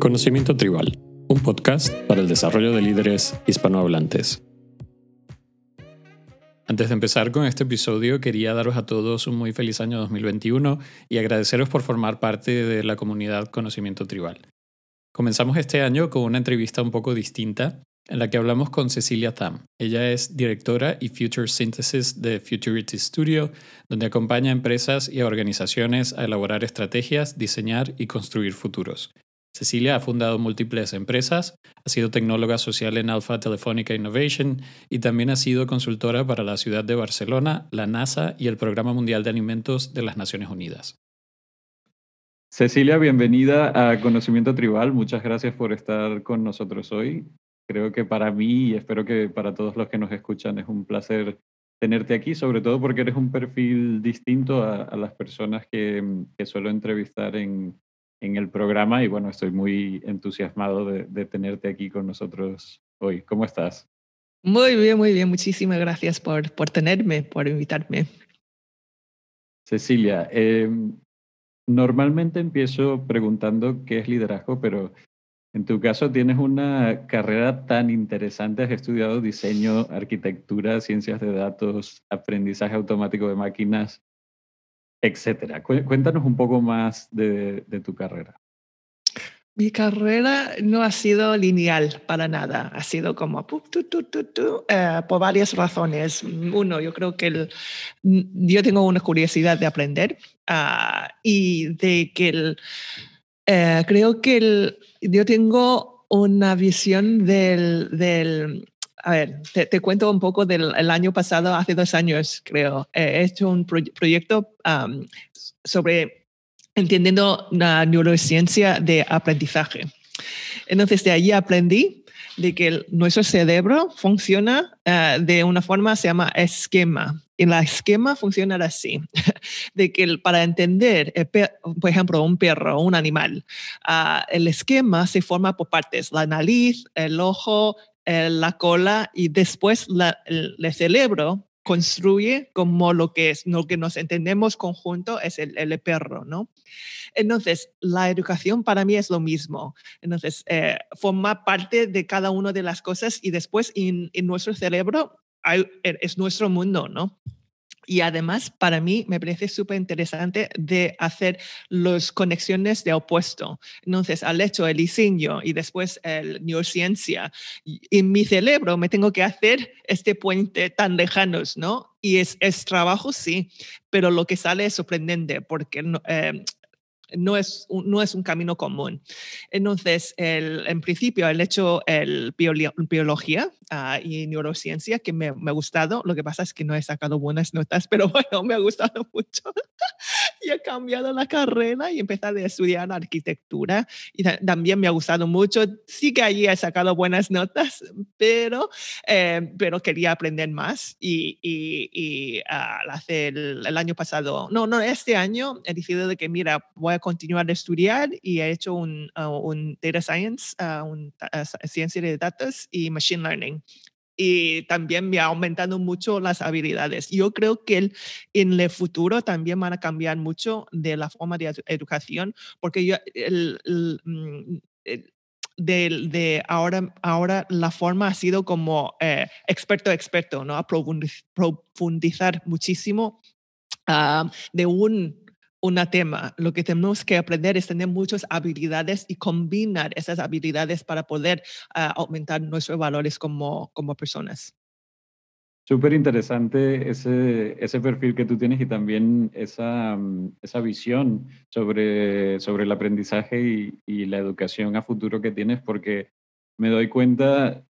Conocimiento Tribal, un podcast para el desarrollo de líderes hispanohablantes. Antes de empezar con este episodio, quería daros a todos un muy feliz año 2021 y agradeceros por formar parte de la comunidad Conocimiento Tribal. Comenzamos este año con una entrevista un poco distinta en la que hablamos con Cecilia Tam. Ella es directora y Future Synthesis de Futurity Studio, donde acompaña a empresas y a organizaciones a elaborar estrategias, diseñar y construir futuros. Cecilia ha fundado múltiples empresas, ha sido tecnóloga social en Alpha Telefónica Innovation y también ha sido consultora para la ciudad de Barcelona, la NASA y el Programa Mundial de Alimentos de las Naciones Unidas. Cecilia, bienvenida a Conocimiento Tribal. Muchas gracias por estar con nosotros hoy. Creo que para mí y espero que para todos los que nos escuchan es un placer tenerte aquí, sobre todo porque eres un perfil distinto a, las personas que, suelo entrevistar en, el programa y bueno, estoy muy entusiasmado de, tenerte aquí con nosotros hoy. ¿Cómo estás? Muy bien, muy bien. Muchísimas gracias por, por tenerme, por invitarme. Cecilia, em, normalmente empiezo preguntando qué es liderazgo, pero en tu caso tienes una carrera tan interesante, has estudiado diseño, arquitectura, ciencias de datos, aprendizaje automático de máquinas, etcétera. Cuéntanos un poco más de, tu carrera. Mi carrera no ha sido lineal para nada, ha sido como eh, por varias razones. Uno, yo creo que yo tengo una curiosidad de aprender ah, y de que el, eh, creo que yo tengo una visión del, del a ver, te, cuento un poco del año pasado, hace dos años creo, he hecho un proyecto sobre entendiendo la neurociencia de aprendizaje. Entonces, de allí aprendí de que nuestro cerebro funciona eh, de una forma, se llama esquema. Y el esquema funciona así, de que para entender, eh, por ejemplo, un perro o un animal, ah, el esquema se forma por partes, la nariz, el ojo, la cola y después el, cerebro construye como lo que es, lo que nos entendemos conjunto es el, el perro, ¿no? Entonces, la educación para mí es lo mismo. Entonces, eh, forma parte de cada una de las cosas y después en, nuestro cerebro es nuestro mundo, ¿no? Y además, para mí, me parece súper interesante de hacer las conexiones de opuesto. Entonces, al hecho el diseño y después el neurociencia, en mi cerebro me tengo que hacer este puente tan lejanos, ¿no? Y es, es trabajo, sí, pero lo que sale es sorprendente porque eh, no es un, no es un camino común. Entonces, el, en principio, el hecho el biología uh, y neurociencia que me, me, ha gustado, lo que pasa es que no he sacado buenas notas, pero bueno, me ha gustado mucho. y he cambiado la carrera y empezado a estudiar arquitectura. Y también me ha gustado mucho. Sí que allí he sacado buenas notas, pero, eh, pero quería aprender más. Y, y, y uh, hace el, el, año pasado, no, no, este año he decidido de que, mira, voy a continuar a estudiar y he hecho un, uh, un data science, uh, un, ciencia de datos y machine learning y también me ha aumentado mucho las habilidades. Yo creo que el, en el futuro también van a cambiar mucho de la forma de educación, porque yo, el, mm, de, de, ahora, ahora la forma ha sido como eh, experto experto, ¿no? A profundizar muchísimo uh, de un un tema. Lo que tenemos que aprender es tener muchas habilidades y combinar esas habilidades para poder ah, aumentar nuestros valores como, como personas. Súper interesante ese, ese perfil que tú tienes y también esa, esa visión sobre, sobre el aprendizaje y la educación a futuro que tienes, porque me doy cuenta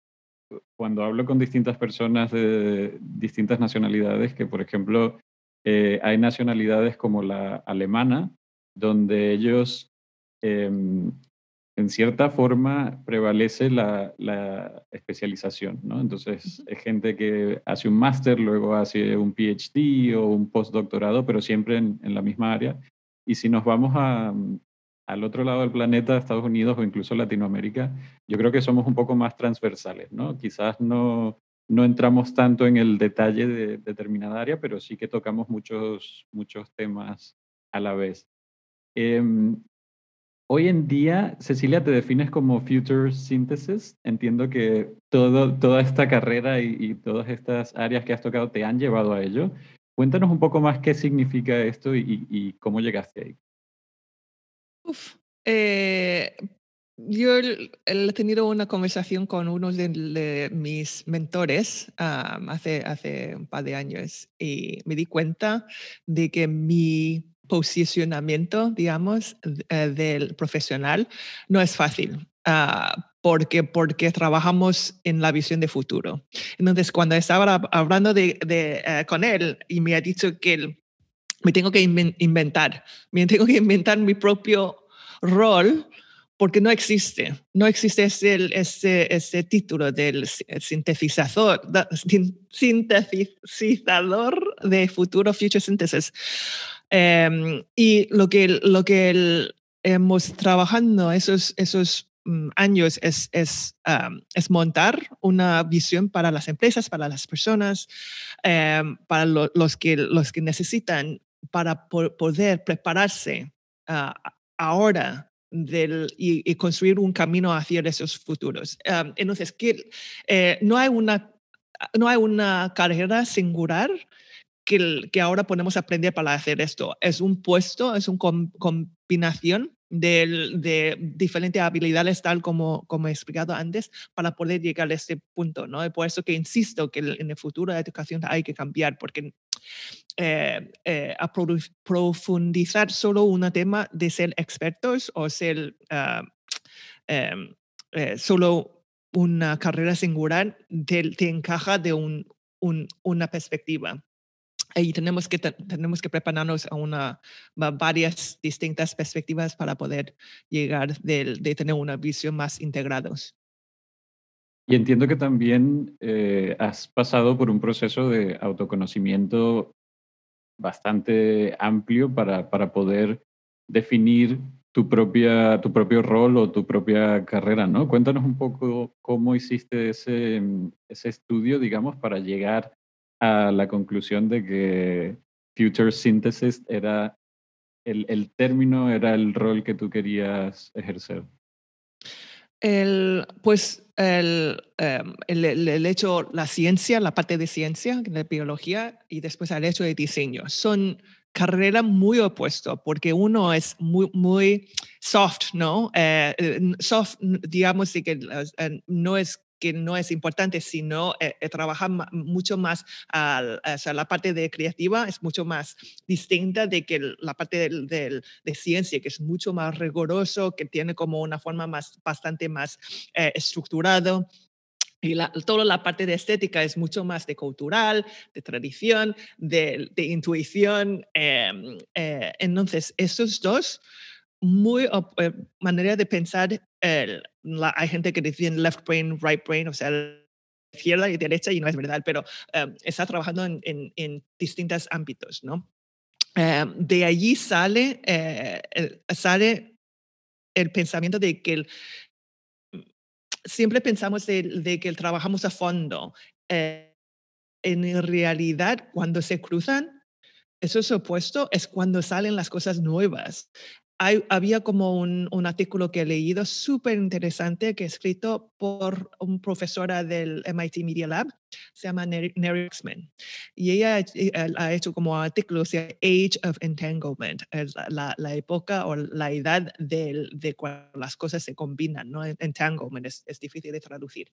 cuando hablo con distintas personas de distintas nacionalidades que, por ejemplo, eh, hay nacionalidades como la alemana, donde ellos, em, en cierta forma, prevalece la, especialización, ¿no? Entonces, es gente que hace un máster, luego hace un PhD o un postdoctorado, pero siempre en, la misma área. Y si nos vamos al otro lado del planeta, Estados Unidos o incluso Latinoamérica, yo creo que somos un poco más transversales, ¿no? Quizás no, no entramos tanto en el detalle de determinada área, pero sí que tocamos muchos, muchos temas a la vez. Em, Hoy en día, Cecilia, te defines como Future Synthesis. Entiendo que toda esta carrera y, todas estas áreas que has tocado te han llevado a ello. Cuéntanos un poco más qué significa esto y, cómo llegaste ahí. Uf, eh, yo he tenido una conversación con uno de, mis mentores hace, hace un par de años y me di cuenta de que mi posicionamiento, digamos, eh, del profesional no es fácil. Ah, porque, porque trabajamos en la visión de futuro. Entonces, cuando estaba hablando de, eh, con él y me ha dicho que me tengo que inventar, me tengo que inventar mi propio rol porque no existe, no existe ese, ese, ese título del sintetizador, sintetizador de futuro Future Synthesis. Em, y lo que, lo que hemos trabajando esos, esos mm, años es, es, es, montar una visión para las empresas, para las personas, em, para los, que, los que necesitan para poder prepararse ah, ahora del, y, construir un camino hacia esos futuros. Em, entonces, que, eh, no, hay una, no hay una carrera singular que, ahora podemos aprender para hacer esto. Es un puesto, es una combinación de, de, diferentes habilidades, tal como, como he explicado antes, para poder llegar a este punto. ¿no? Y por eso que insisto que en el futuro de la educación hay que cambiar, porque eh, eh, a profundizar solo un tema de ser expertos o ser em, eh, solo una carrera singular te, te encaja de un, un, una perspectiva y tenemos que, tenemos que prepararnos a una, varias distintas perspectivas para poder llegar de, de tener una visión más integrados. Y entiendo que también eh, has pasado por un proceso de autoconocimiento bastante amplio para, para poder definir tu, propia, tu propio rol o tu propia carrera, ¿no? Cuéntanos un poco cómo hiciste ese, ese estudio, digamos, para llegar a la conclusión de que Future Synthesis era el, el término, era el rol que tú querías ejercer? El, pues el, em, el, el, hecho, la ciencia, la parte de ciencia, de biología, y después el hecho de diseño, son carreras muy opuestas, porque uno es muy, muy soft, ¿no? Eh, eh, soft, digamos, que eh, no es que no es importante, sino eh, eh, trabajar mucho más, o sea, la parte de creativa es mucho más distinta de que la parte de, de ciencia, que es mucho más riguroso, que tiene como una forma más, bastante más eh, estructurado. Y la, toda la parte de estética es mucho más de cultural, de tradición, de, de intuición. Em, entonces, esos dos muy eh, manera de pensar, hay gente que dice left brain, right brain, o sea, izquierda y derecha, y no es verdad, pero em, está trabajando en, en, distintos ámbitos, ¿no? Em, de allí sale, eh, el, sale el pensamiento de que siempre pensamos de, que trabajamos a fondo. Eh, en realidad, cuando se cruzan, eso es opuesto, es cuando salen las cosas nuevas había como un, un, artículo que he leído súper interesante que he escrito por una profesora del MIT Media Lab, se llama Neri Exman. Y ella ha hecho como artículos de Age of Entanglement, la, la, época o la edad de, de, cuando las cosas se combinan, ¿no? Entanglement es, es difícil de traducir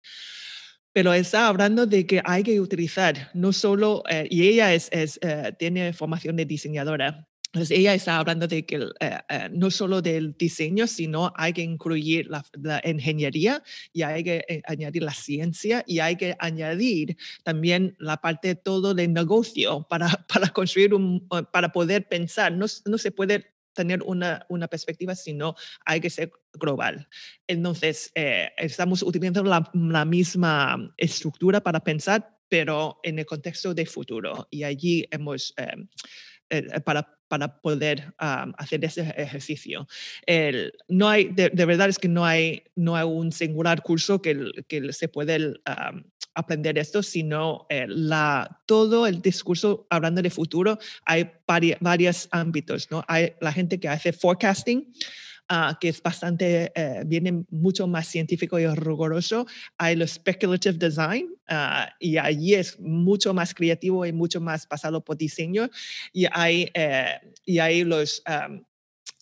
pero está hablando de que hay que utilizar no solo, eh, y ella es, es eh, tiene formación de diseñadora, entonces, ella está hablando de que eh, eh, no solo del diseño, sino hay que incluir la, ingeniería y hay que eh, añadir la ciencia y hay que añadir también la parte todo del negocio para, para construir un, para poder pensar. No, no se puede tener una, una, perspectiva, sino hay que ser global. Entonces, estamos utilizando la, la, misma estructura para pensar, pero en el contexto de futuro. Y allí hemos, para para poder hacer ese ejercicio. El, no hay, de, verdad es que no hay, no hay un singular curso que, que se puede aprender esto, sino la, todo el discurso hablando de futuro, hay varios ámbitos, ¿no? Hay la gente que hace forecasting, ah, que es bastante, eh, viene mucho más científico y riguroso. Hay los speculative design ah, y allí es mucho más creativo y mucho más basado por diseño. Y hay, eh, y hay los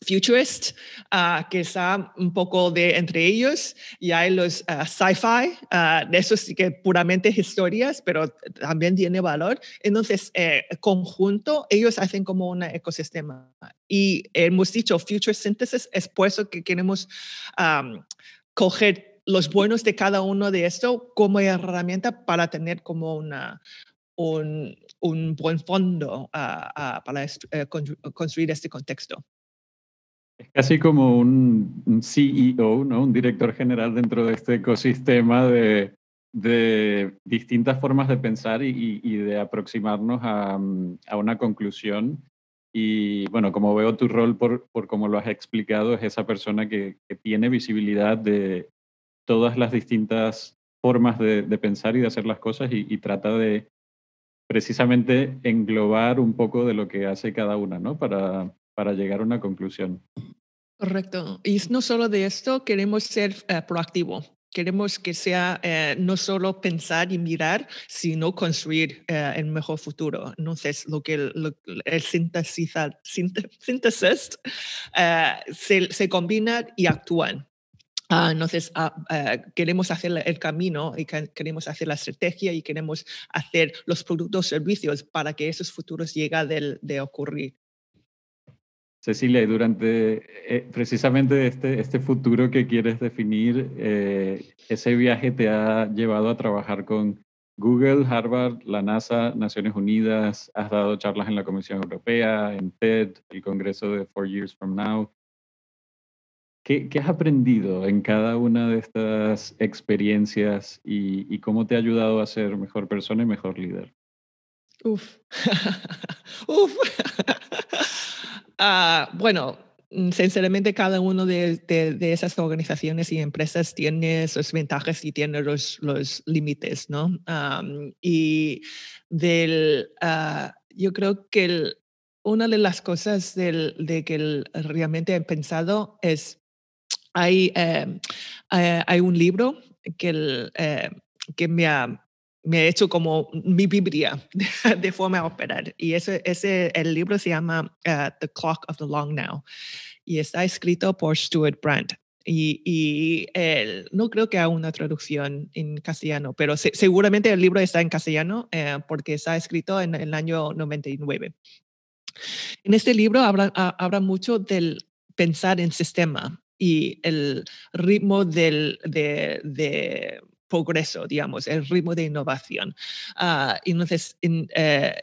futurist, uh, que está un poco de entre ellos, y hay los uh, sci-fi, uh, de esos que puramente historias, pero también tiene valor. Entonces, eh, conjunto, ellos hacen como un ecosistema. Y hemos dicho future synthesis, es por que queremos coger los buenos de cada uno de esto como herramienta para tener como una, un, un buen fondo para eh, construir este contexto. Es casi como un, CEO, ¿no? un director general dentro de este ecosistema de, de distintas formas de pensar y, y de aproximarnos a, mm, a, una conclusión. Y bueno, como veo tu rol por, por como lo has explicado, es esa persona que, que tiene visibilidad de todas las distintas formas de, de pensar y de hacer las cosas y, y, trata de precisamente englobar un poco de lo que hace cada una, ¿no? Para, para llegar a una conclusión. Correcto. Y no solo de esto, queremos ser uh, proactivo. Queremos que sea eh, no solo pensar y mirar, sino construir eh, el mejor futuro. Entonces, lo que el, síntesis, se, se combinan y actúan. Uh, entonces, uh, queremos hacer el camino y queremos hacer la estrategia y queremos hacer los productos, servicios para que esos futuros lleguen de ocurrir. Cecilia, y durante eh, precisamente este, este futuro que quieres definir, eh, ese viaje te ha llevado a trabajar con Google, Harvard, la NASA, Naciones Unidas, has dado charlas en la Comisión Europea, en TED, el Congreso de Four Years From Now. ¿Qué, qué has aprendido en cada una de estas experiencias y, y cómo te ha ayudado a ser mejor persona y mejor líder? Uf, uf. Uh, bueno, mm, sinceramente cada uno de, de, esas organizaciones y empresas tiene sus ventajas y tiene los, los límites, ¿no? Y del, uh, yo creo que una de las cosas del, de que realmente he pensado es, hay, uh, hay un libro que, el, eh, que me ha me he hecho como mi Biblia de, forma de operar. Y ese, ese, el libro se llama uh, The Clock of the Long Now y está escrito por Stuart Brandt. Y, y el, no creo que haya una traducción en castellano, pero se, seguramente el libro está en castellano eh, porque está escrito en, en, el año 99. En este libro habla, habla mucho del pensar en sistema y el ritmo del, de, de progreso, digamos, el ritmo de innovación. Uh, entonces, uh,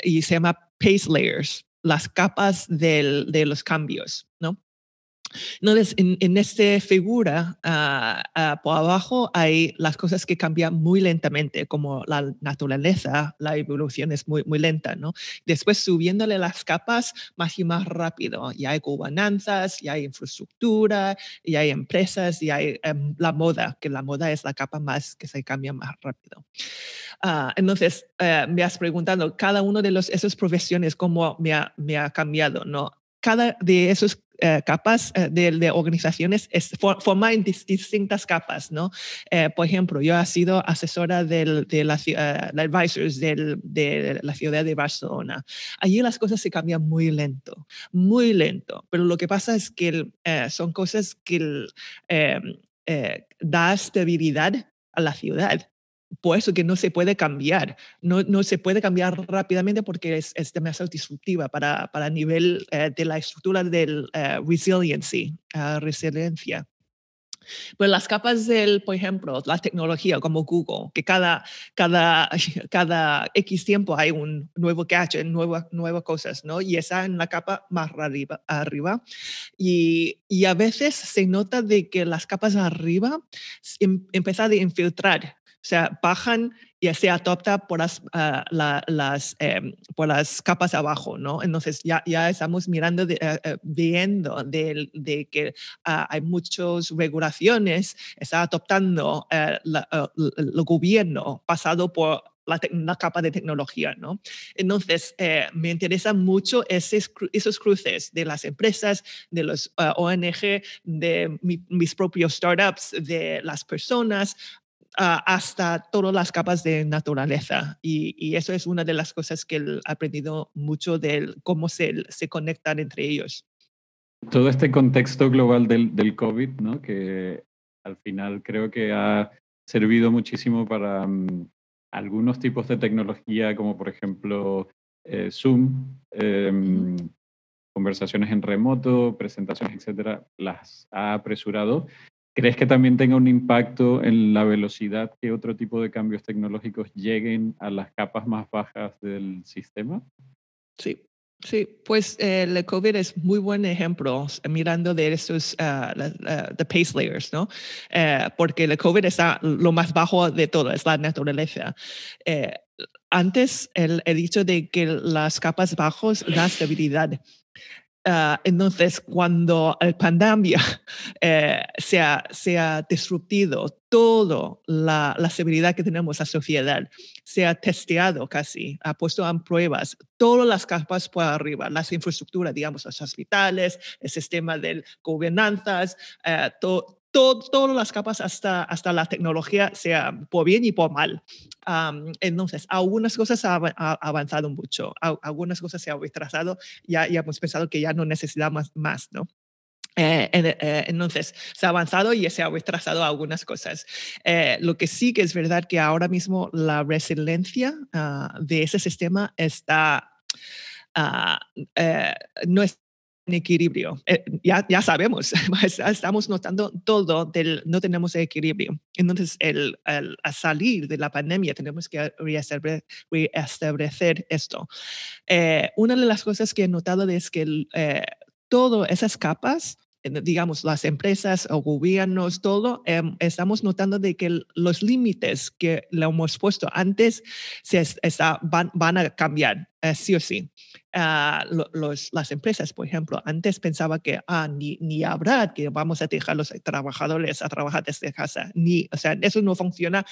y se llama pace layers, las capas del, de los cambios, ¿no? Entonces, en, en esta figura, uh, uh, por abajo hay las cosas que cambian muy lentamente, como la naturaleza, la evolución es muy, muy lenta, ¿no? Después, subiéndole las capas más y más rápido. Y hay gobernanzas, y hay infraestructura, y hay empresas, y hay um, la moda, que la moda es la capa más que se cambia más rápido. Uh, entonces, eh, me has preguntado, cada uno de los, esas profesiones, cómo me ha, me ha cambiado, ¿no? Cada de esos eh, capas eh, de, organizaciones es, for, forma en dis, distintas capas, ¿no? Eh, por ejemplo, yo he sido asesora de la, uh, advisors de la ciudad de Barcelona. Allí las cosas se cambian muy lento, muy lento, pero lo que pasa es que son cosas que da estabilidad a la ciudad por eso que no se puede cambiar, no, no se puede cambiar rápidamente porque es, es demasiado disruptiva para, para el nivel eh, de la estructura del uh, resiliency, uh, resiliencia. Pues las capas del, por ejemplo, la tecnología como Google, que cada, cada, cada X tiempo hay un nuevo gadget, nuevas nuevas cosas, ¿no? Y esa en la capa más arriba. arriba. Y, y a veces se nota de que las capas arriba em, empiezan a infiltrar sea, bajan y se adopta por las, la, las, eh, por las capas abajo, ¿no? Entonces ya, ya estamos mirando, de, uh, viendo de, que uh, hay muchas regulaciones, está adoptando el gobierno pasado por la, capa de tecnología, ¿no? Entonces, eh, me interesan mucho esos cruces de las empresas, de los eh, ONG, de mis propios startups, de las personas, ah, hasta todas las capas de naturaleza. Y, eso es una de las cosas que he aprendido mucho de cómo se, se conectan entre ellos. Todo este contexto global del, del COVID, ¿no? que al final creo que ha servido muchísimo para mm, algunos tipos de tecnología, como por ejemplo eh, Zoom, em, conversaciones en remoto, presentaciones, etcétera, las ha apresurado. ¿Crees que también tenga un impacto en la velocidad que otro tipo de cambios tecnológicos lleguen a las capas más bajas del sistema? Sí, Sí, pues eh, el COVID es muy buen ejemplo mirando de esos uh, the pace layers, ¿no? Eh, porque el COVID está lo más bajo de todo, es la naturaleza. Eh, antes el, he dicho de que las capas bajos da estabilidad. Ah, entonces, cuando la pandemia eh, se, ha, se, disruptido toda la, la, seguridad que tenemos la sociedad, se ha testeado casi, ha puesto en pruebas todas las capas por arriba, las infraestructuras, digamos, los hospitales, el sistema de gobernanzas, eh, todo todas las capas hasta, hasta la tecnología, sea por bien y por mal. entonces, algunas cosas han avanzado mucho, algunas cosas se han retrasado, ya, ya hemos pensado que ya no necesitamos más, ¿no? Eh, eh, entonces, se ha avanzado y se ha retrasado algunas cosas. Eh, lo que sí que es verdad que ahora mismo la resiliencia ah, de ese sistema está, uh, no es equilibrio. Eh, ya, ya sabemos, estamos notando todo del no tenemos equilibrio. Entonces, el, el, a salir de la pandemia tenemos que reestablecer esto. Eh, una de las cosas que he notado es que eh, todas esas capas digamos, las empresas o gobiernos, todo, em, estamos notando de que los límites que le hemos puesto antes se está, van, van, a cambiar, eh, sí o sí. Ah, los, las empresas, por ejemplo, antes pensaba que ah, ni, ni habrá que vamos a dejar a los trabajadores a trabajar desde casa, ni, o sea, eso no funciona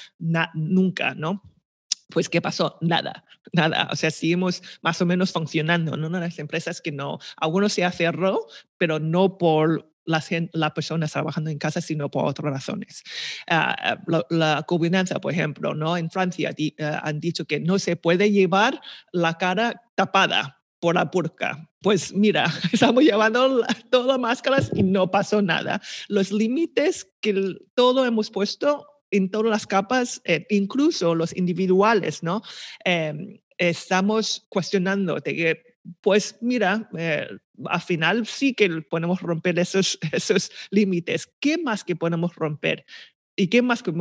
nunca, ¿no? Pues ¿qué pasó? Nada, nada. O sea, seguimos más o menos funcionando, ¿no? Las empresas que no, algunos se cerró, pero no por las, las personas trabajando en casa, sino por otras razones. Ah, la, la, gobernanza, por ejemplo, ¿no? En Francia eh, han dicho que no se puede llevar la cara tapada por la burka. Pues mira, estamos llevando todas máscaras y no pasó nada. Los límites que todo hemos puesto en todas las capas, eh, incluso los individuales, ¿no? Em, estamos cuestionando de que, pues mira, eh, al final sí que podemos romper esos, esos límites. ¿Qué más que podemos romper? ¿Y qué más que,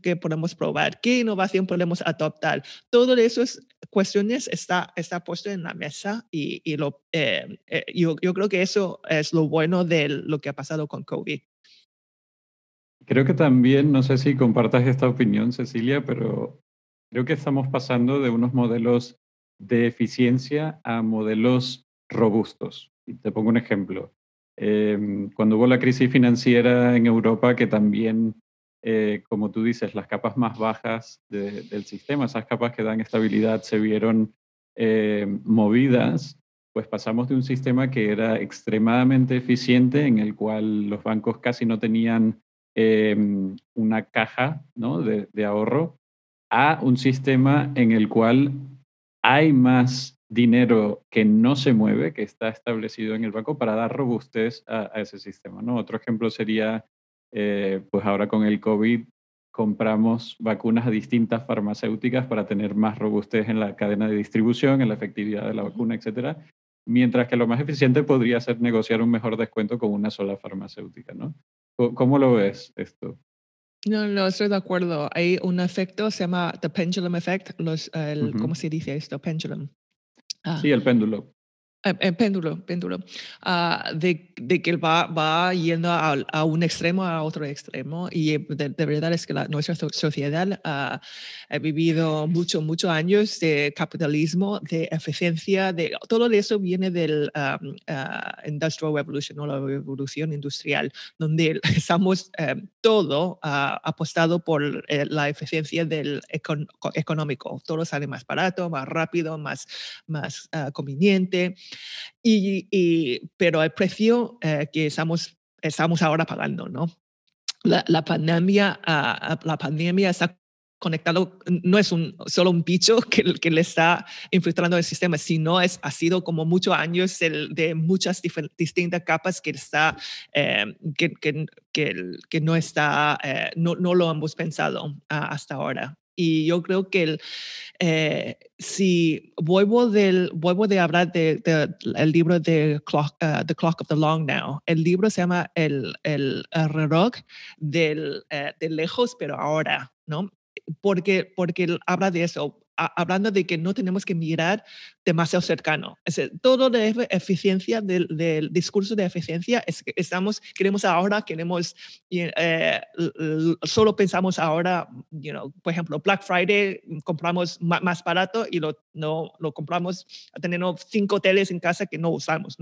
que, podemos probar? ¿Qué innovación podemos adoptar? Todas esas cuestiones está, está puesto en la mesa y, y lo, eh, yo, yo creo que eso es lo bueno de lo que ha pasado con COVID. Creo que también, no sé si compartas esta opinión, Cecilia, pero creo que estamos pasando de unos modelos de eficiencia a modelos robustos. Y te pongo un ejemplo. Em, cuando hubo la crisis financiera en Europa, que también, eh, como tú dices, las capas más bajas del sistema, esas capas que dan estabilidad, se vieron eh, movidas, pues pasamos de un sistema que era extremadamente eficiente, en el cual los bancos casi no tenían Em, una caja ¿no? de, de, ahorro a un sistema en el cual hay más dinero que no se mueve, que está establecido en el banco para dar robustez a, ese sistema. ¿no? Otro ejemplo sería, eh, pues ahora con el COVID compramos vacunas a distintas farmacéuticas para tener más robustez en la cadena de distribución, en la efectividad de la vacuna, etcétera, mientras que lo más eficiente podría ser negociar un mejor descuento con una sola farmacéutica, ¿no? ¿Cómo lo ves esto? No, no, estoy de acuerdo. Hay un efecto, se llama the pendulum effect, los, el, ¿cómo se dice esto? Pendulum. Ah. Sí, el péndulo. En péndulo, péndulo. Ah, de, de, que va, va yendo a, un extremo a otro extremo. Y eh, de, verdad es que nuestra sociedad ha vivido muchos, muchos años de capitalismo, de eficiencia, de todo eso viene del Industrial Revolution o la revolución industrial, donde estamos em, todo apostado por eh, la eficiencia del económico. Todo sale más barato, más rápido, más, más ah, conveniente. Y, pero el precio eh, que estamos, estamos ahora pagando, ¿no? La, la pandemia, uh, la pandemia está conectado, no es un, solo un bicho que, que le está infiltrando el sistema, sino es, ha sido como muchos años el, de muchas distintas capas que, está, eh, que, que, que, no, está, eh, no, no, lo hemos pensado ah, hasta ahora. Y yo creo que eh, si vuelvo, del, vuelvo de hablar del de, el libro de uh, The Clock of the Long Now, el libro se llama El, el, el reloj del, uh, de lejos, pero ahora, ¿no? Porque, porque habla de eso hablando de que no tenemos que mirar demasiado cercano. Es todo de eficiencia, del, discurso de eficiencia, es que estamos, queremos ahora, queremos, eh, solo pensamos ahora, por ejemplo, Black Friday, mm, compramos más, barato y lo, no, lo compramos teniendo cinco teles en casa que no usamos.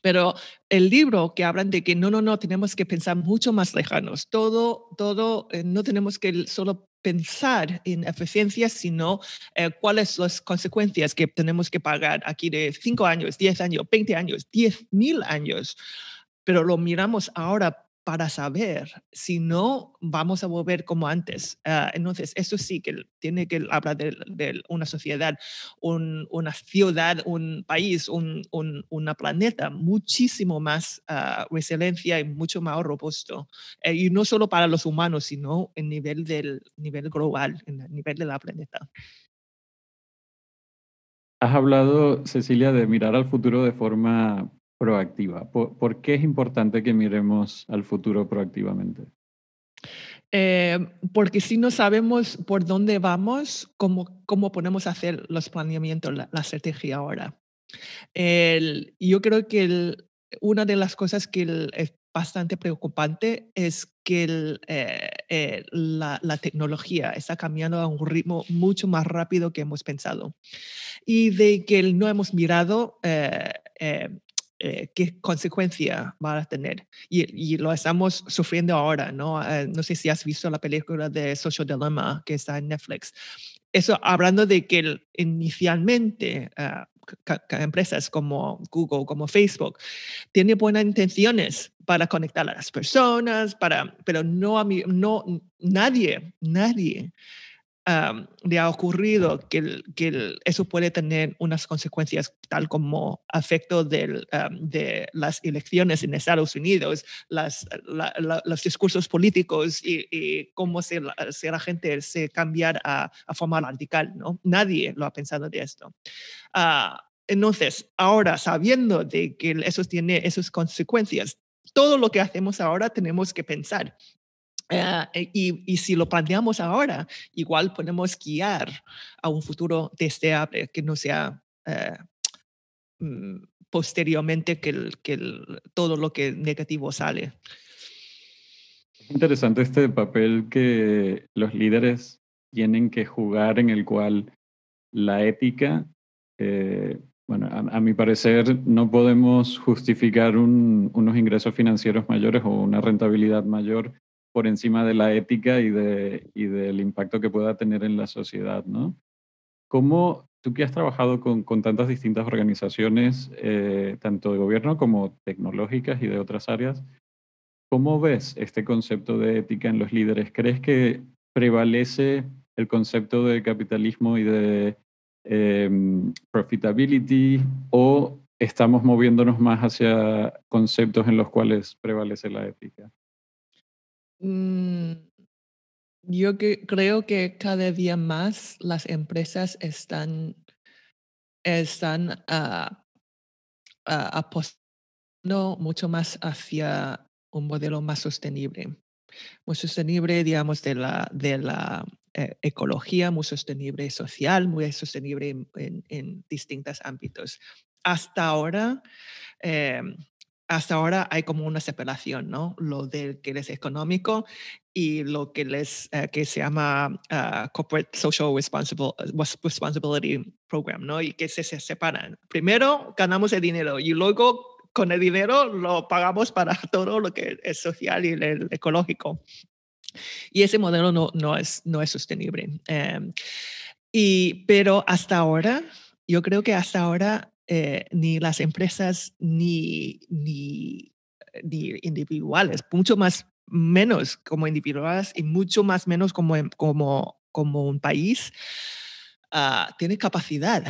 Pero el libro que hablan de que no, no, no, tenemos que pensar mucho más lejanos. Todo, todo, eh, no tenemos que solo pensar en eficiencia, sino eh, cuáles las consecuencias que tenemos que pagar aquí de 5 años, 10 años, 20 años, 10 mil años. Pero lo miramos ahora para saber, si no, vamos a volver como antes. Uh, entonces, eso sí que tiene que hablar de, de una sociedad, un, una ciudad, un país, un, un una planeta muchísimo más uh, resiliencia y mucho más robusto. Uh, y no solo para los humanos, sino en nivel del nivel global, en el nivel de la planeta. Has hablado, Cecilia, de mirar al futuro de forma proactiva? ¿Por, qué es importante que miremos al futuro proactivamente? Eh, porque si no sabemos por dónde vamos, ¿cómo, cómo podemos hacer los planeamientos, la, estrategia ahora? yo creo que una de las cosas que es bastante preocupante es que eh, eh, la, la, tecnología está cambiando a un ritmo mucho más rápido que hemos pensado y de que no hemos mirado eh, qué consecuencia va a tener. Y, lo estamos sufriendo ahora, ¿no? Eh, no sé si has visto la película de Social Dilemma que está en Netflix. Eso hablando de que inicialmente uh, empresas como Google, como Facebook, tienen buenas intenciones para conectar a las personas, para, pero no, no nadie, nadie le ha ocurrido que, que, eso puede tener unas consecuencias tal como efecto del, de las elecciones en Estados Unidos, las, los discursos políticos y, cómo se, se, la gente se cambiar a, a, forma radical. ¿no? Nadie lo ha pensado de esto. Uh, entonces, ahora sabiendo de que eso tiene esas consecuencias, todo lo que hacemos ahora tenemos que pensar Uh, y, y, si lo planteamos ahora, igual podemos guiar a un futuro deseable que no sea uh, posteriormente que, el, que el, todo lo que negativo sale. Interesante este papel que los líderes tienen que jugar en el cual la ética, eh, bueno, a, a, mi parecer no podemos justificar un, unos ingresos financieros mayores o una rentabilidad mayor por encima de la ética y, de, y del impacto que pueda tener en la sociedad, ¿no? ¿Cómo tú que has trabajado con, con tantas distintas organizaciones, eh, tanto de gobierno como tecnológicas y de otras áreas, ¿cómo ves este concepto de ética en los líderes? ¿Crees que prevalece el concepto de capitalismo y de eh, profitability o estamos moviéndonos más hacia conceptos en los cuales prevalece la ética? Mm, yo creo que cada día más las empresas están, ah, ah, apostando mucho más hacia un modelo más sostenible. Muy sostenible, digamos, de la, eh, ecología, muy sostenible social, muy sostenible en, en, distintos ámbitos. hasta ahora, em, hasta ahora hay como una separación, ¿no? Lo del que es económico y lo que, les, eh, que se llama ah, Corporate Social Responsibility Program, ¿no? Y que se, se, separan. Primero ganamos el dinero y luego con el dinero lo pagamos para todo lo que es social y el, ecológico. Y ese modelo no, no, es, no es sostenible. Em, y, pero hasta ahora, yo creo que hasta ahora eh, ni las empresas ni, ni, ni, individuales, mucho más menos como individuales y mucho más menos como, como, como un país, uh, tiene capacidad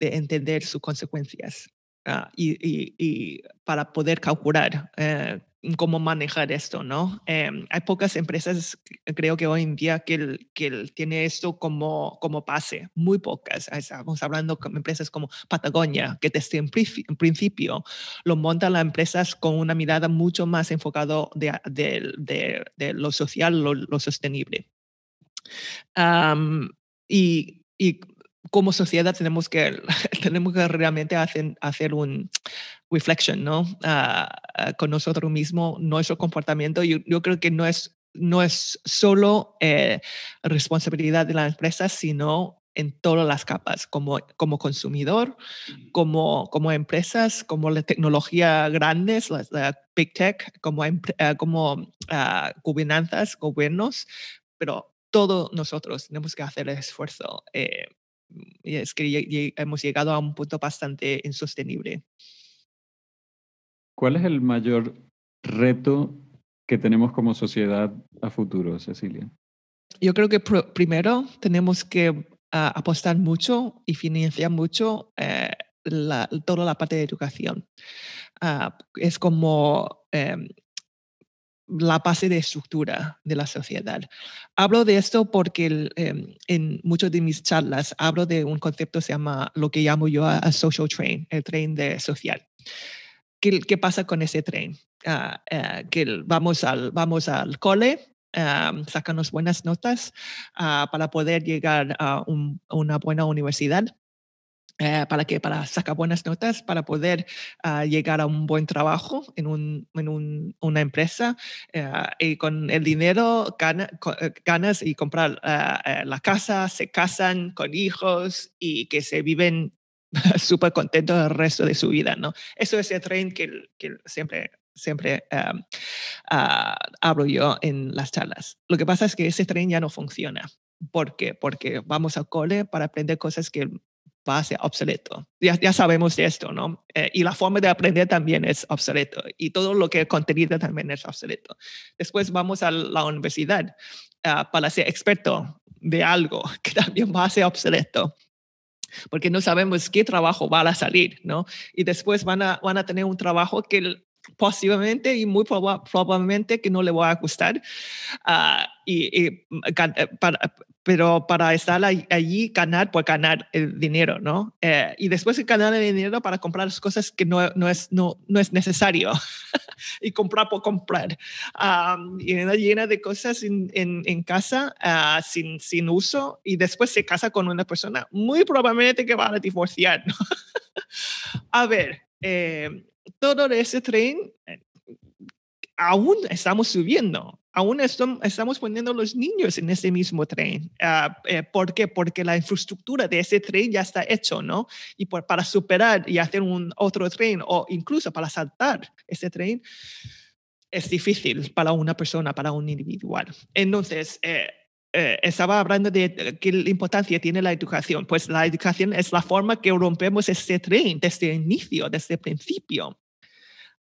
de entender sus consecuencias uh, y, y, para poder calcular uh, cómo manejar esto, ¿no? Eh, hay pocas empresas, creo que hoy en día, que, que tiene esto como, como pase, muy pocas. Estamos hablando de empresas como Patagonia, que desde en, principio lo montan las empresas con una mirada mucho más enfocada de, de, de, lo social, lo, lo sostenible. Um, y, y como sociedad tenemos que, tenemos que realmente hacer, hacer un reflection, ¿no? Uh, con nosotros mismos, nuestro comportamiento. Yo, yo, creo que no es, no es solo eh, responsabilidad de la empresa, sino en todas las capas, como, como consumidor, como, como empresas, como la tecnología grandes, la, big tech, como, uh, como uh, gobernanzas, gobiernos, pero todos nosotros tenemos que hacer el esfuerzo. Eh, es que hemos llegado a un punto bastante insostenible. ¿Cuál es el mayor reto que tenemos como sociedad a futuro, Cecilia? Yo creo que primero tenemos que ah, apostar mucho y financiar mucho eh, toda la parte de educación. Uh, es como em, la base de estructura de la sociedad. Hablo de esto porque em, en muchas de mis charlas hablo de un concepto que se llama lo que llamo yo a, social train, el tren de social. ¿Qué, pasa con ese tren? Ah, eh, que vamos al, vamos al cole, um, buenas notas ah, para poder llegar a una buena universidad eh, para que para sacar buenas notas, para poder uh, llegar a un buen trabajo en, un, en un, una empresa uh, y con el dinero gana, eh, ganas y comprar la casa, se casan con hijos y que se viven súper contentos el resto de su vida, ¿no? Eso es el tren que, que siempre siempre um, hablo yo en las charlas. Lo que pasa es que ese tren ya no funciona. ¿Por qué? Porque vamos al cole para aprender cosas que va a ser obsoleto. Ya, ya sabemos esto, ¿no? Eh, y la forma de aprender también es obsoleto y todo lo que contenido también es obsoleto. Después vamos a la universidad uh, para ser experto de algo que también va a ser obsoleto porque no sabemos qué trabajo va a salir, ¿no? Y después van a, van a tener un trabajo que posiblemente y muy probablemente que no le va a gustar. Uh, y, y para, pero para estar allí, ganar por ganar el dinero, ¿no? Eh, y después de ganar el dinero para comprar las cosas que no, no, es, no, no es necesario y comprar por comprar. y llena de cosas en, en, en casa uh, sin, sin uso y después se casa con una persona muy probablemente que va a divorciar, ¿no? a ver, eh, todo ese tren eh, aún estamos subiendo aún estamos poniendo los niños en ese mismo tren. Uh, eh, ¿Por qué? Porque la infraestructura de ese tren ya está hecho, ¿no? Y para superar y hacer un otro tren o incluso para saltar ese tren es difícil para una persona, para un individual. Entonces, eh, eh, estaba hablando de qué importancia tiene la educación. Pues la educación es la forma que rompemos ese tren desde el inicio, desde el principio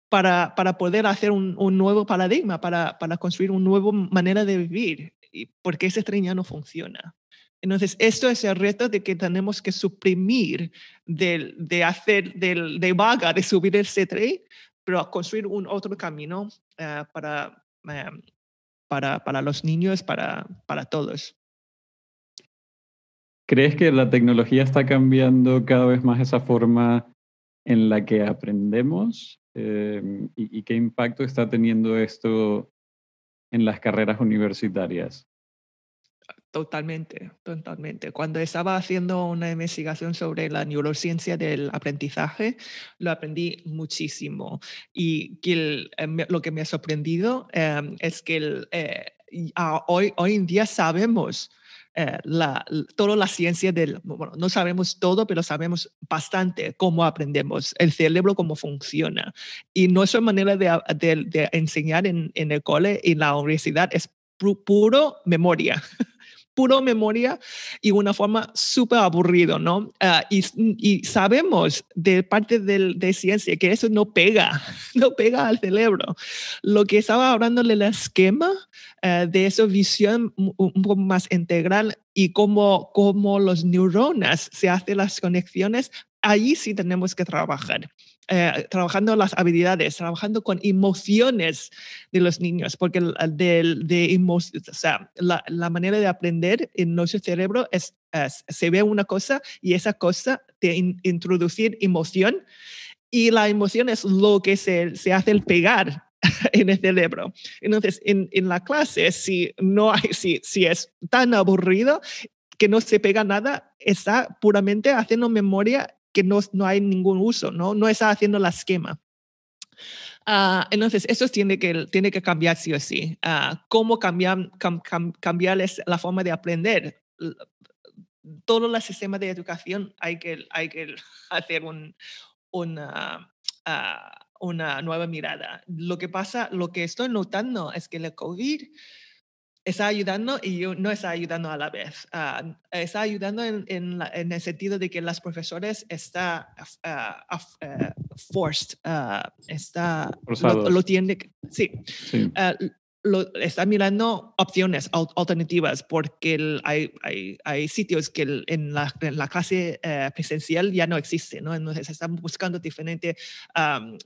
para, para poder hacer un, un, nuevo paradigma, para, para construir una nueva manera de vivir, porque ese tren ya no funciona. Entonces, esto es el reto de que tenemos que suprimir de, de hacer, de, de vaga, de subir ese tren, pero construir un otro camino uh, para, uh, para, para los niños, para, para todos. ¿Crees que la tecnología está cambiando cada vez más esa forma en la que aprendemos Em, y, qué impacto está teniendo esto en las carreras universitarias? Totalmente, totalmente. Cuando estaba haciendo una investigación sobre la neurociencia del aprendizaje, lo aprendí muchísimo. Y que eh, lo que me ha sorprendido em, es que eh, hoy, hoy en día sabemos eh, la, toda la ciencia del, bueno, no sabemos todo, pero sabemos bastante cómo aprendemos, el cerebro, cómo funciona. Y nuestra manera de, de, enseñar en, en, el cole y la universidad es puro memoria. puro memoria y una forma súper aburrido, ¿no? Ah, y, y, sabemos de parte del, de ciencia que eso no pega, no pega al cerebro. Lo que estaba hablando del esquema uh, de esa visión un poco más integral y cómo, cómo los neuronas se hacen las conexiones, allí sí tenemos que trabajar. Eh, trabajando las habilidades, trabajando con emociones de los niños, porque de, de o sea, la, manera de aprender en nuestro cerebro es, se ve una cosa y esa cosa de introducir emoción y la emoción es lo que se, se hace el pegar en el cerebro. Entonces, en, en la clase, si, no si, si es tan aburrido que no se pega nada, está puramente haciendo memoria que no, no hay ningún uso, ¿no? No está haciendo la esquema. Uh, entonces, eso tiene que, tiene que cambiar sí o sí. Uh, ¿Cómo cambiar, cam, cam, cambiar la forma de aprender? Todo el sistema de educación hay que, hay que hacer un, una, uh, una nueva mirada. Lo que pasa, lo que estoy notando es que el COVID está ayudando y no está ayudando a la vez. Uh, está ayudando en, en, en, el sentido de que las profesores está uh, uh, forced, está lo, lo, tiene, sí, sí lo, está mirando opciones alternativas porque hay, hay, hay, sitios que en, la, en la clase eh, presencial ya no existen, ¿no? Entonces están buscando diferente um,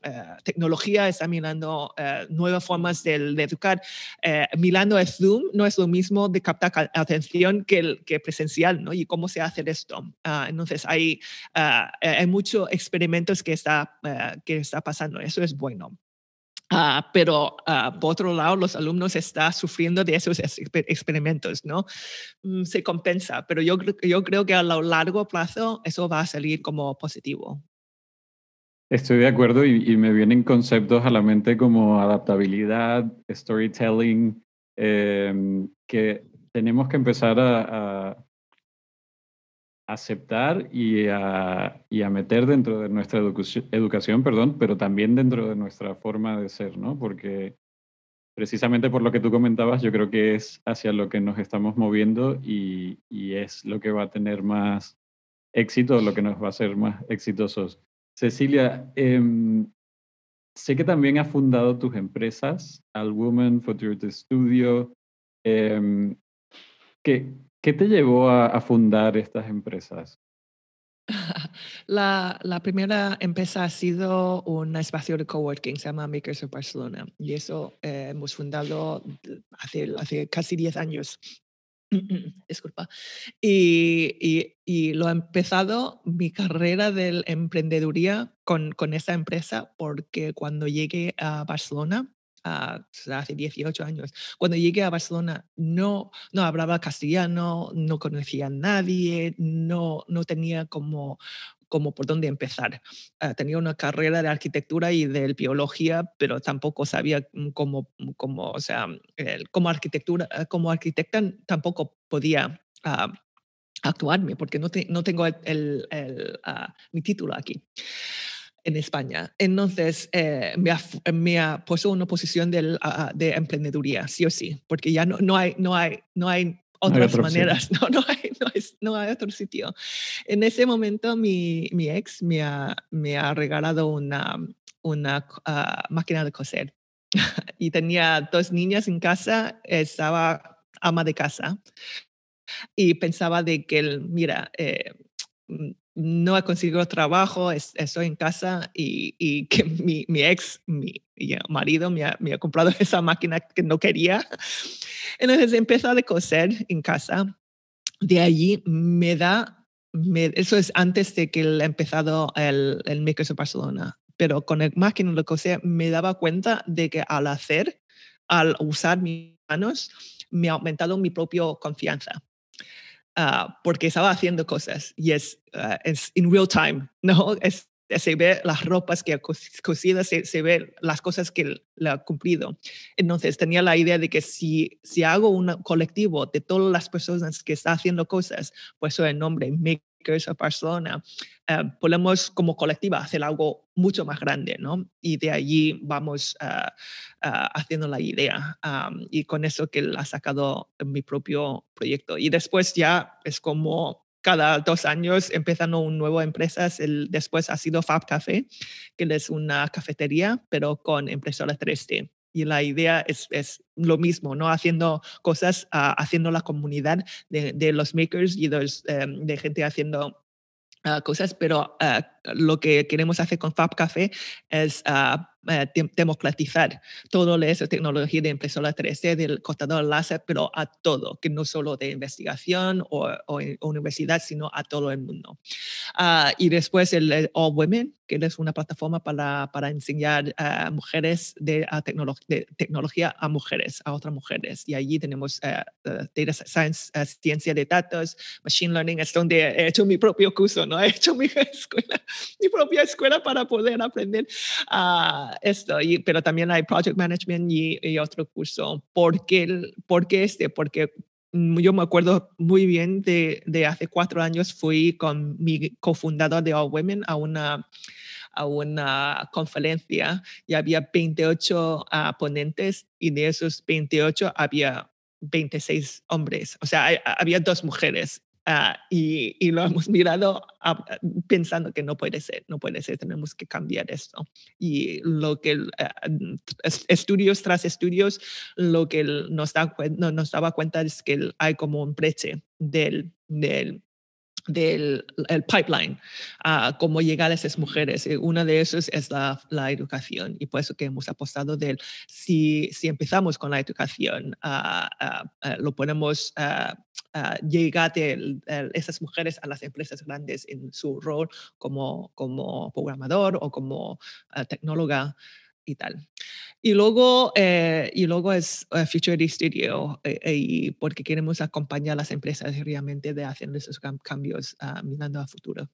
tecnología, están mirando uh, nuevas formas de, de educar. mirando el Zoom no es lo mismo de captar atención que, el, que presencial, ¿no? Y cómo se hace esto. Uh, entonces hay, hay muchos experimentos que está, que está pasando. Eso es bueno. Uh, pero uh, por otro lado, los alumnos están sufriendo de esos experimentos, ¿no? Mm, se compensa, pero yo, yo creo que a lo largo plazo eso va a salir como positivo. Estoy de acuerdo y, y me vienen conceptos a la mente como adaptabilidad, storytelling, eh, que tenemos que empezar a, a aceptar y a, y a, meter dentro de nuestra educación, educación, perdón, pero también dentro de nuestra forma de ser, ¿no? Porque precisamente por lo que tú comentabas, yo creo que es hacia lo que nos estamos moviendo y, y es lo que va a tener más éxito, lo que nos va a hacer más exitosos. Cecilia, eh, sé que también has fundado tus empresas, Al Woman, Futurity Studio. Eh, ¿qué, ¿Qué te llevó a, fundar estas empresas? La, primera empresa ha sido un espacio de coworking, se llama Makers of Barcelona, y eso eh, hemos fundado hace, casi 10 años. Disculpa. Y, lo he empezado mi carrera de emprendeduría con, con esa empresa porque cuando llegué a Barcelona uh, hace 18 años. Cuando llegué a Barcelona no, no hablaba castellano, no conocía a nadie, no, no tenía como, como por dónde empezar. Uh, tenía una carrera de arquitectura y de biología, pero tampoco sabía cómo, cómo o sea, el, como arquitectura, como arquitecta tampoco podía uh, actuarme porque no, te, no tengo el, el, el mi título aquí en España. Entonces, eh, me, ha, me, ha, puesto una posición de, de emprendeduría, sí o sí, porque ya no, no, hay, no, hay, no hay otras maneras, no, no, hay, no, hay, no, hay, otro sitio. En ese momento, mi, mi ex me ha, me ha regalado una, una uh, máquina de coser y tenía dos niñas en casa, estaba ama de casa y pensaba de que, mira, eh, no he conseguido trabajo, estoy en casa y, y que mi, mi, ex, mi, marido, me ha, me ha, comprado esa máquina que no quería. Entonces empezó a coser en casa. De allí me da, eso es antes de que he empezado el, el of Barcelona, pero con el máquina de coser me daba cuenta de que al hacer, al usar mis manos, me ha aumentado mi propia confianza porque estaba haciendo cosas y es, es in real time, ¿no? Es, se ve las ropas que ha cosido, se, se ve las cosas que le ha cumplido. Entonces tenía la idea de que si, si hago un colectivo de todas las personas que están haciendo cosas, pues el nombre Makers of Barcelona, eh, podemos como colectiva hacer algo mucho más grande, ¿no? Y de allí vamos uh, haciendo la idea. y con eso que ha sacado mi propio proyecto. Y después ya es como cada dos años empezando un nuevo empresa. El, después ha sido Fab Café, que es una cafetería, pero con impresora 3D. Y la idea es, es lo mismo, ¿no? Haciendo cosas, uh, haciendo la comunidad de, de los makers y de, um, de gente haciendo uh, cosas, pero uh, lo que queremos hacer con Fab Café es eh, democratizar todo esa tecnología de impresora 3D, del cortador láser, pero a todo, que no solo de investigación o, o, universidad, sino a todo el mundo. Uh, y después el, All Women, que es una plataforma para, para enseñar a mujeres de, a de, tecnología a mujeres, a otras mujeres. Y allí tenemos uh, Data Science, uh, ciencia de datos, Machine Learning, es donde he hecho mi propio curso, ¿no? He hecho mi escuela, mi propia escuela para poder aprender a esto, y, pero también hay Project Management y, otro curso. ¿Por qué, ¿Por este? Porque mm, yo me acuerdo muy bien de, de, hace cuatro años fui con mi cofundador de All Women a una, a una conferencia y había 28 uh, ponentes y de esos 28 había 26 hombres, o sea, había dos mujeres Uh, y, lo hemos mirado uh, pensando que no puede ser, no puede ser, tenemos que cambiar esto. Y lo que uh, estudios tras estudios, lo que nos, da, nos daba cuenta es que hay como un breche del, del del el pipeline, a cómo llegar a esas mujeres. Eh, una de esas es la, la, educación y por eso que hemos apostado de si, si empezamos con la educación, lo podemos llegar de, esas mujeres a las empresas grandes en su rol como, como programador o como tecnóloga y tal. Y luego, eh, y luego es uh, Future Studio, eh, y porque queremos acompañar a las empresas realmente de hacer esos cambios uh, mirando a futuro.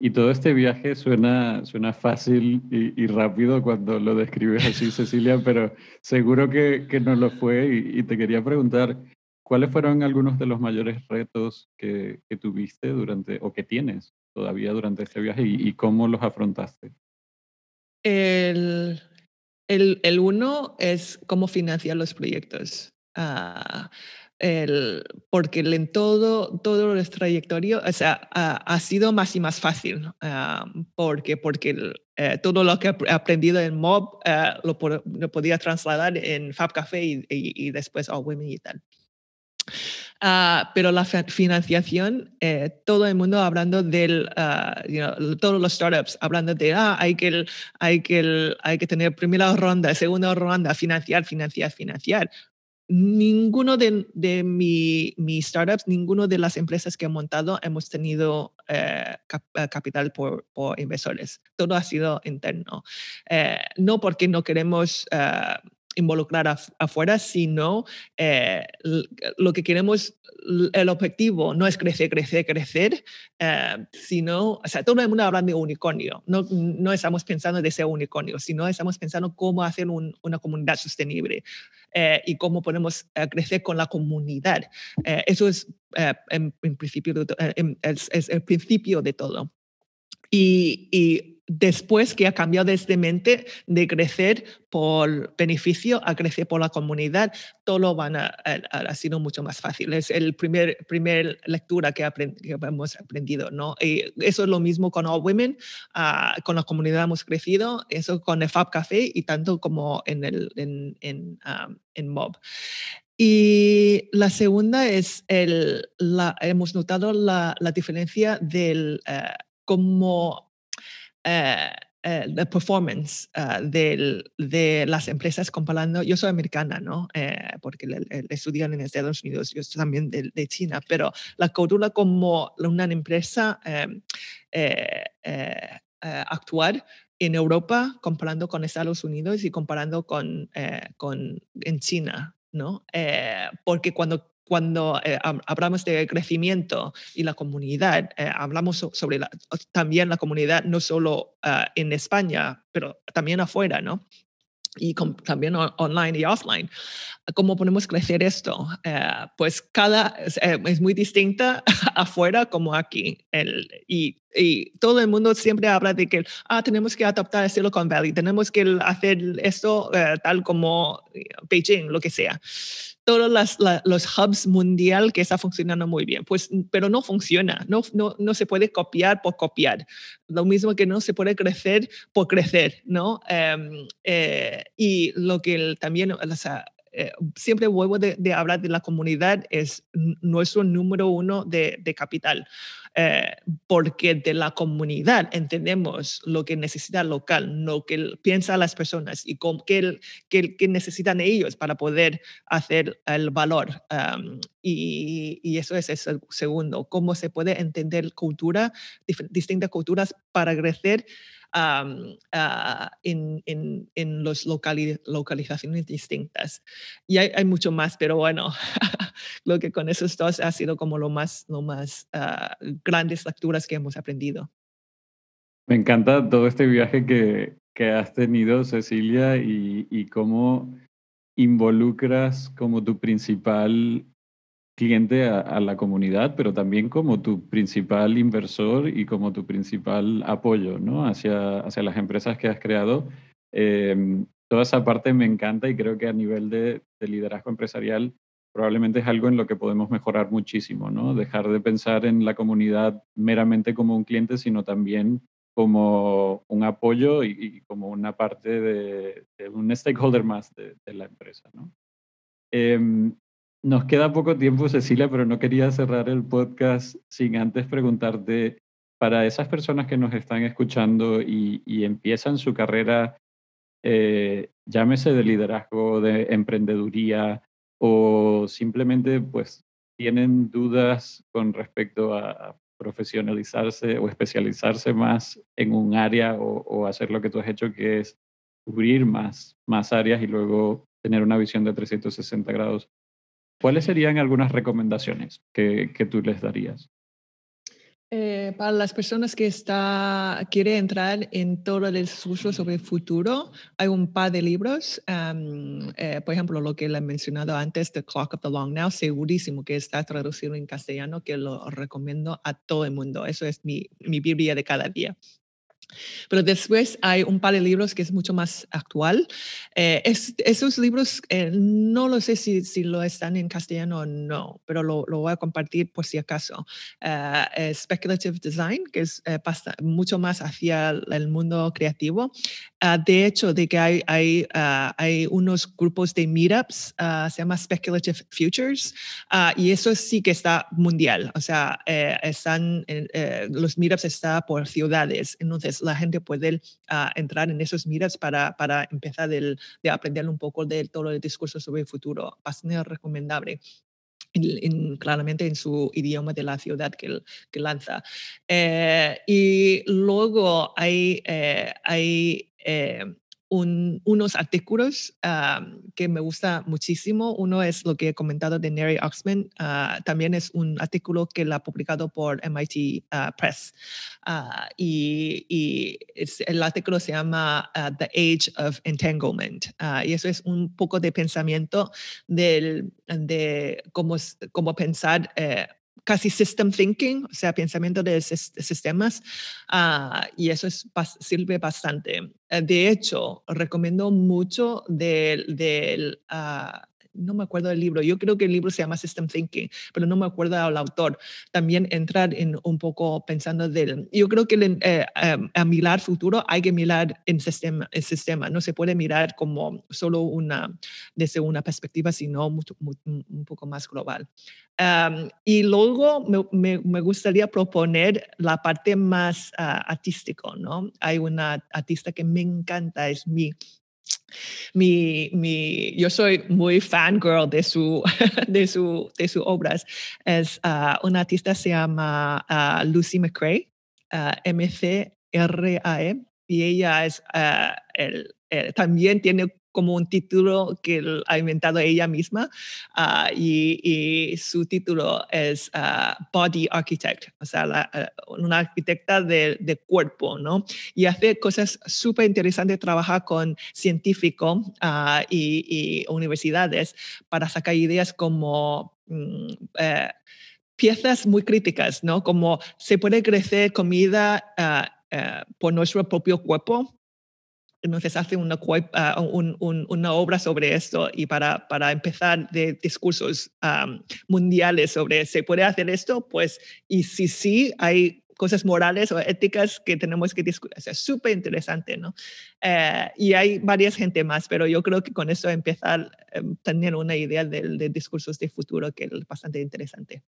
Y todo este viaje suena, suena fácil y, y, rápido cuando lo describes así, Cecilia, pero seguro que, que no lo fue. Y, y, te quería preguntar, ¿cuáles fueron algunos de los mayores retos que, que tuviste durante, o que tienes todavía durante este viaje y, y cómo los afrontaste? El, el, el uno es cómo financiar los proyectos. Uh, el, porque en todo, todo el trayectorio o sea, uh, ha sido más y más fácil, uh, porque, porque el, uh, todo lo que he aprendido en Mob lo, lo, podía trasladar en Fab Café y, y, y después All Women y tal. Uh, pero la financiación, eh, todo el mundo hablando del, uh, you know, todos los startups hablando de, ah, hay que, hay que, hay que tener primera ronda, segunda ronda, financiar, financiar, financiar. Ninguno de, de mi, mis startups, ninguno de las empresas que he montado hemos tenido eh, cap, eh, capital por, por, inversores. Todo ha sido interno. Eh, no porque no queremos involucrar afuera, sino eh, lo que queremos, el objetivo no es crecer, crecer, crecer, eh, sino, o sea, todo el mundo habla de unicornio, no, no estamos pensando de ser unicornio, sino estamos pensando cómo hacer un, una comunidad sostenible eh, y cómo podemos eh, crecer con la comunidad. Eso es, el principio de todo. Y después que ha cambiado desde mente de crecer por beneficio a crecer por la comunidad, todo van a, a, sido mucho más fácil. Es el primer, primer lectura que, hemos aprendido, ¿no? Eso es lo mismo con All Women, uh, con la comunidad hemos crecido, eso con el Fab Café y tanto como en, el, en, en Mob. Y la segunda es, el, la, hemos notado la, la diferencia del uh, cómo eh, eh, performance uh, de las empresas comparando, yo soy americana, ¿no? Eh, porque le, le estudian en Estados Unidos, yo también de, de, China, pero la cultura como una empresa em, actuar en Europa comparando con Estados Unidos y comparando con, con en China, ¿no? porque cuando cuando eh, hablamos de crecimiento y la comunidad, eh, hablamos sobre también la comunidad no solo ah, en España, pero también afuera, ¿no? y también online y offline. ¿Cómo podemos crecer esto? Eh, pues cada es muy distinta afuera como aquí. El, y, y, todo el mundo siempre habla de que ah, tenemos que adaptar a Silicon Valley, tenemos que hacer esto tal como Beijing, lo que sea todos los hubs mundial que está funcionando muy bien, pues, pero no funciona, no, no, no se puede copiar por copiar, lo mismo que no se puede crecer por crecer, ¿no? Em, eh, y lo que también, o sea, eh, siempre vuelvo de, hablar de la comunidad, es nuestro número uno de, de capital. Eh, porque de la comunidad entendemos lo que necesita local, lo que piensan las personas y qué, qué, necesitan ellos para poder hacer el valor. y, y, eso es el segundo, cómo se puede entender cultura, distintas culturas para crecer Ah, en, en, en las localizaciones distintas. Y hay, hay, mucho más, pero bueno, lo que con esos dos ha sido como lo más, lo más uh, grandes lecturas que hemos aprendido. Me encanta todo este viaje que, que has tenido, Cecilia, y, y cómo involucras como tu principal cliente a, la comunidad, pero también como tu principal inversor y como tu principal apoyo ¿no? hacia, hacia las empresas que has creado. Em, toda esa parte me encanta y creo que a nivel de, liderazgo empresarial probablemente es algo en lo que podemos mejorar muchísimo, ¿no? Dejar de pensar en la comunidad meramente como un cliente, sino también como un apoyo y, como una parte de, un stakeholder más de, la empresa, ¿no? Em, nos queda poco tiempo, Cecilia, pero no quería cerrar el podcast sin antes preguntarte, para esas personas que nos están escuchando y, empiezan su carrera, eh, llámese de liderazgo, de emprendeduría, o simplemente pues tienen dudas con respecto a profesionalizarse o especializarse más en un área o, o hacer lo que tú has hecho, que es cubrir más, más áreas y luego tener una visión de 360 grados. ¿Cuáles serían algunas recomendaciones que, que tú les darías? Eh, para las personas que está, quieren entrar en todo el discurso sobre el futuro, hay un par de libros. Eh, por ejemplo, lo que le he mencionado antes, The Clock of the Long Now, segurísimo que está traducido en castellano, que lo recomiendo a todo el mundo. Eso es mi, mi Biblia de cada día. Pero después hay un par de libros que es mucho más actual. Eh, esos libros eh, no lo sé si, si, lo están en castellano o no, pero lo, lo voy a compartir por si acaso. Uh, Speculative Design, que es mucho más hacia el mundo creativo. Ah, de hecho, de que hay, hay, ah, hay unos grupos de meetups, se llama Speculative Futures, y eso sí que está mundial. O sea, están, los meetups están por ciudades. Entonces, la gente puede uh, entrar en esos miras para, para empezar de aprender un poco de todo el discurso sobre el futuro. Bastante recomendable. claramente en su idioma de la ciudad que, que lanza. Eh, y luego hay, eh, hay eh, unos artículos que me gusta muchísimo. Uno es lo que he comentado de Neri Oxman. Ah, también es un artículo que la ha publicado por MIT ah, Press. Ah, y, el artículo se llama The Age of Entanglement. y eso es un poco de pensamiento del, de cómo, cómo pensar eh, casi system thinking, o sea, pensamiento de sistemas, uh, y eso es, sirve bastante. Eh, de hecho, recomiendo mucho del, uh, no me acuerdo del libro, yo creo que el libro se llama System Thinking, pero no me acuerdo del autor. También entrar en un poco pensando del, yo creo que eh, em, a mirar futuro hay que mirar en sistema, el sistema, no se puede mirar como solo una, desde una perspectiva, sino mucho, un poco más global. Em, y luego me, me, gustaría proponer la parte más uh, artístico, ¿no? Hay una artista que me encanta, es mi mi, mi, yo soy muy fangirl de su, de su, de sus obras. Es uh, una artista se llama uh, Lucy McCrae, uh, M-C-R-A-E, y ella es, el, también tiene como un título que ha inventado ella misma ah, y, su título es ah, Body Architect, o sea, eh, una arquitecta de, cuerpo, ¿no? Y hace cosas súper interesantes, trabaja con científicos y, universidades para sacar ideas como... Mm, eh, piezas muy críticas, ¿no? Como se puede crecer comida eh, por nuestro propio cuerpo. Entonces hace una, ah, una obra sobre esto y para, para empezar de discursos mundiales sobre se puede hacer esto, pues, y si sí, hay cosas morales o éticas que tenemos que discutir. es súper interesante, ¿no? Eh, y hay varias gente más, pero yo creo que con eso empezar a em, tener una idea de, de discursos de futuro que es bastante interesante.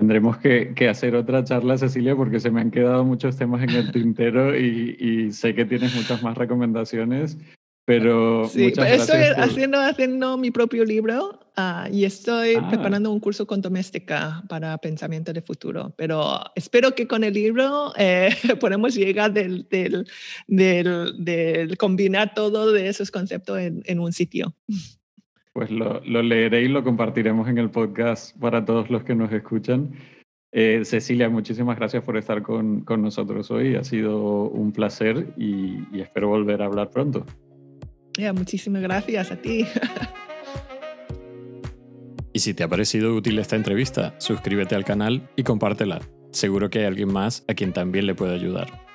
Tendremos que, que, hacer otra charla, Cecilia, porque se me han quedado muchos temas en el tintero y, y sé que tienes muchas más recomendaciones, pero sí, estoy haciendo, haciendo mi propio libro ah, y estoy ah. preparando un curso con doméstica para pensamiento de futuro, pero espero que con el libro eh, podamos llegar del, del, del, del, combinar todo de esos conceptos en, en un sitio. Pues lo, leeré y lo compartiremos en el podcast para todos los que nos escuchan. Eh, Cecilia, muchísimas gracias por estar con, nosotros hoy. Ha sido un placer y, espero volver a hablar pronto. muchísimas gracias a ti. y si te ha parecido útil esta entrevista, suscríbete al canal y compártela. Seguro que hay alguien más a quien también le puede ayudar.